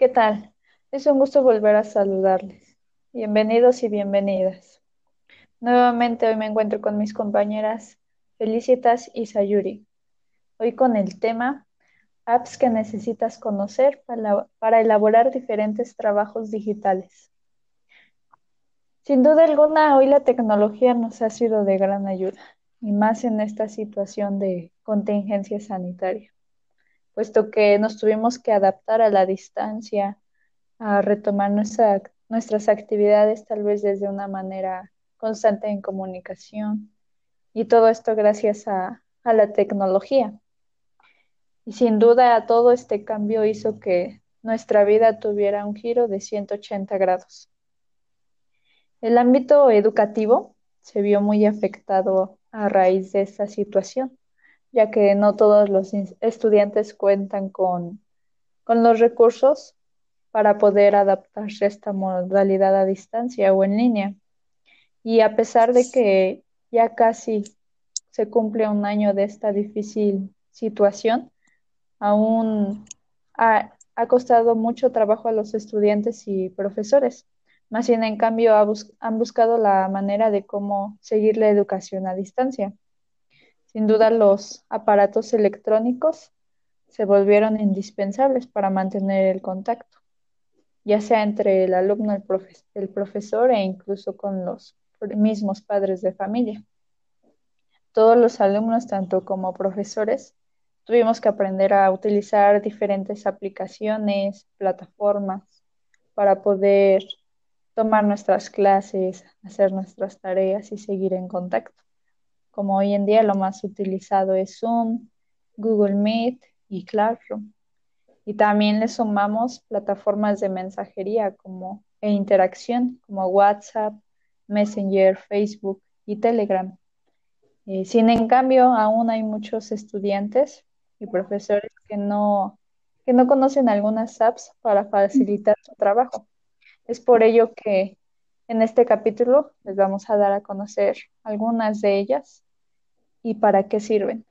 ¿Qué tal? Es un gusto volver a saludarles. Bienvenidos y bienvenidas. Nuevamente hoy me encuentro con mis compañeras Felicitas y Sayuri. Hoy con el tema apps que necesitas conocer para, para elaborar diferentes trabajos digitales. Sin duda alguna, hoy la tecnología nos ha sido de gran ayuda, y más en esta situación de contingencia sanitaria puesto que nos tuvimos que adaptar a la distancia, a retomar nuestras actividades tal vez desde una manera constante en comunicación. Y todo esto gracias a, a la tecnología. Y sin duda todo este cambio hizo que nuestra vida tuviera un giro de 180 grados. El ámbito educativo se vio muy afectado a raíz de esta situación ya que no todos los estudiantes cuentan con, con los recursos para poder adaptarse a esta modalidad a distancia o en línea. Y a pesar de que ya casi se cumple un año de esta difícil situación, aún ha, ha costado mucho trabajo a los estudiantes y profesores. Más bien, en cambio, han buscado la manera de cómo seguir la educación a distancia. Sin duda los aparatos electrónicos se volvieron indispensables para mantener el contacto, ya sea entre el alumno, el, el profesor e incluso con los mismos padres de familia. Todos los alumnos, tanto como profesores, tuvimos que aprender a utilizar diferentes aplicaciones, plataformas, para poder tomar nuestras clases, hacer nuestras tareas y seguir en contacto como hoy en día lo más utilizado es Zoom, Google Meet y Classroom. Y también le sumamos plataformas de mensajería como, e interacción como WhatsApp, Messenger, Facebook y Telegram. Eh, sin en cambio, aún hay muchos estudiantes y profesores que no, que no conocen algunas apps para facilitar su trabajo. Es por ello que en este capítulo les vamos a dar a conocer algunas de ellas y para qué sirven.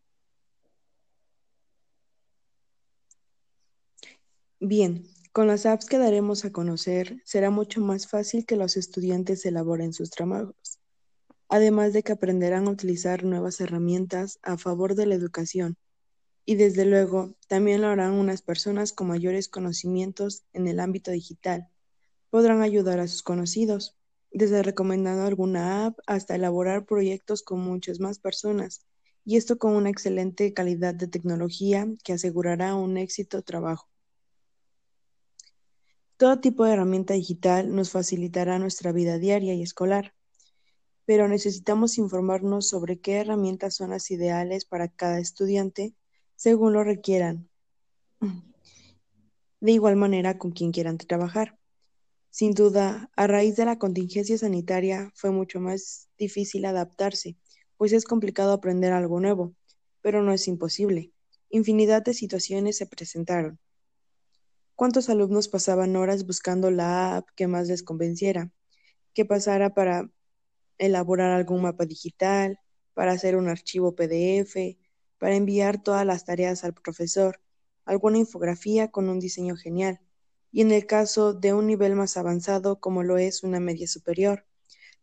Bien, con las apps que daremos a conocer, será mucho más fácil que los estudiantes elaboren sus trabajos, además de que aprenderán a utilizar nuevas herramientas a favor de la educación. Y desde luego, también lo harán unas personas con mayores conocimientos en el ámbito digital. Podrán ayudar a sus conocidos desde recomendando alguna app hasta elaborar proyectos con muchas más personas, y esto con una excelente calidad de tecnología que asegurará un éxito trabajo. Todo tipo de herramienta digital nos facilitará nuestra vida diaria y escolar, pero necesitamos informarnos sobre qué herramientas son las ideales para cada estudiante según lo requieran. De igual manera con quien quieran trabajar. Sin duda, a raíz de la contingencia sanitaria fue mucho más difícil adaptarse, pues es complicado aprender algo nuevo, pero no es imposible. Infinidad de situaciones se presentaron. ¿Cuántos alumnos pasaban horas buscando la app que más les convenciera? Que pasara para elaborar algún mapa digital, para hacer un archivo PDF, para enviar todas las tareas al profesor, alguna infografía con un diseño genial y en el caso de un nivel más avanzado como lo es una media superior,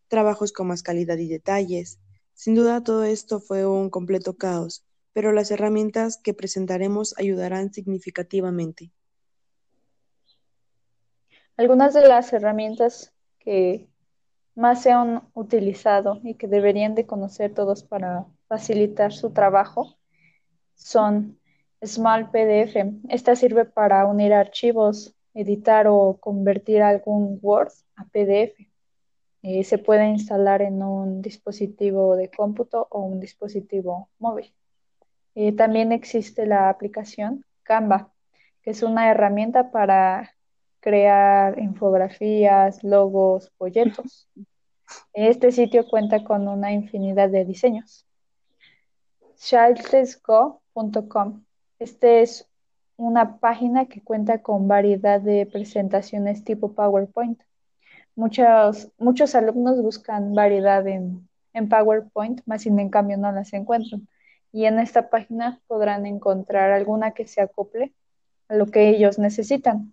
trabajos con más calidad y detalles. Sin duda todo esto fue un completo caos, pero las herramientas que presentaremos ayudarán significativamente. Algunas de las herramientas que más se han utilizado y que deberían de conocer todos para facilitar su trabajo son Small PDF. Esta sirve para unir archivos editar o convertir algún Word a PDF. Eh, se puede instalar en un dispositivo de cómputo o un dispositivo móvil. Eh, también existe la aplicación Canva, que es una herramienta para crear infografías, logos, folletos. Este sitio cuenta con una infinidad de diseños. childlessgo.com. Este es una página que cuenta con variedad de presentaciones tipo PowerPoint. Muchos, muchos alumnos buscan variedad en, en PowerPoint, más sin en cambio no las encuentran. Y en esta página podrán encontrar alguna que se acople a lo que ellos necesitan.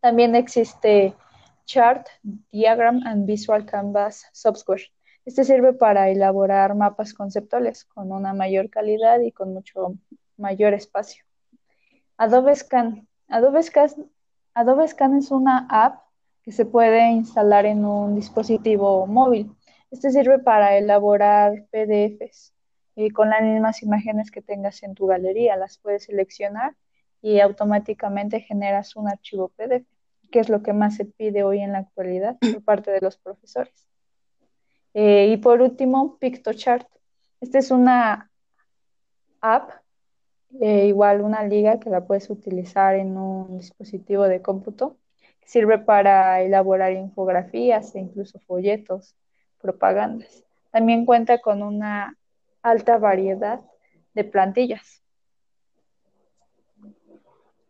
También existe Chart, Diagram and Visual Canvas Software. Este sirve para elaborar mapas conceptuales con una mayor calidad y con mucho mayor espacio. Adobe Scan. Adobe Scan, es una app que se puede instalar en un dispositivo móvil. Este sirve para elaborar PDFs y con las mismas imágenes que tengas en tu galería. Las puedes seleccionar y automáticamente generas un archivo PDF, que es lo que más se pide hoy en la actualidad por parte de los profesores. Eh, y por último, PictoChart. Esta es una app, eh, igual una liga que la puedes utilizar en un dispositivo de cómputo. Que sirve para elaborar infografías e incluso folletos, propagandas. También cuenta con una alta variedad de plantillas.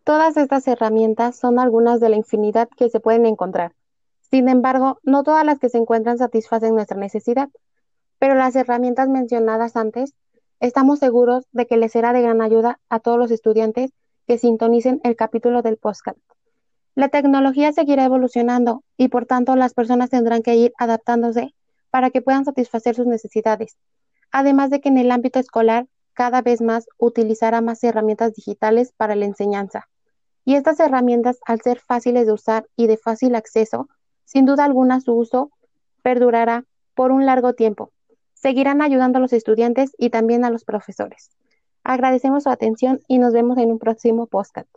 Todas estas herramientas son algunas de la infinidad que se pueden encontrar. Sin embargo, no todas las que se encuentran satisfacen nuestra necesidad, pero las herramientas mencionadas antes, estamos seguros de que les será de gran ayuda a todos los estudiantes que sintonicen el capítulo del podcast. La tecnología seguirá evolucionando y por tanto las personas tendrán que ir adaptándose para que puedan satisfacer sus necesidades. Además de que en el ámbito escolar cada vez más utilizará más herramientas digitales para la enseñanza. Y estas herramientas, al ser fáciles de usar y de fácil acceso, sin duda alguna su uso perdurará por un largo tiempo. Seguirán ayudando a los estudiantes y también a los profesores. Agradecemos su atención y nos vemos en un próximo podcast.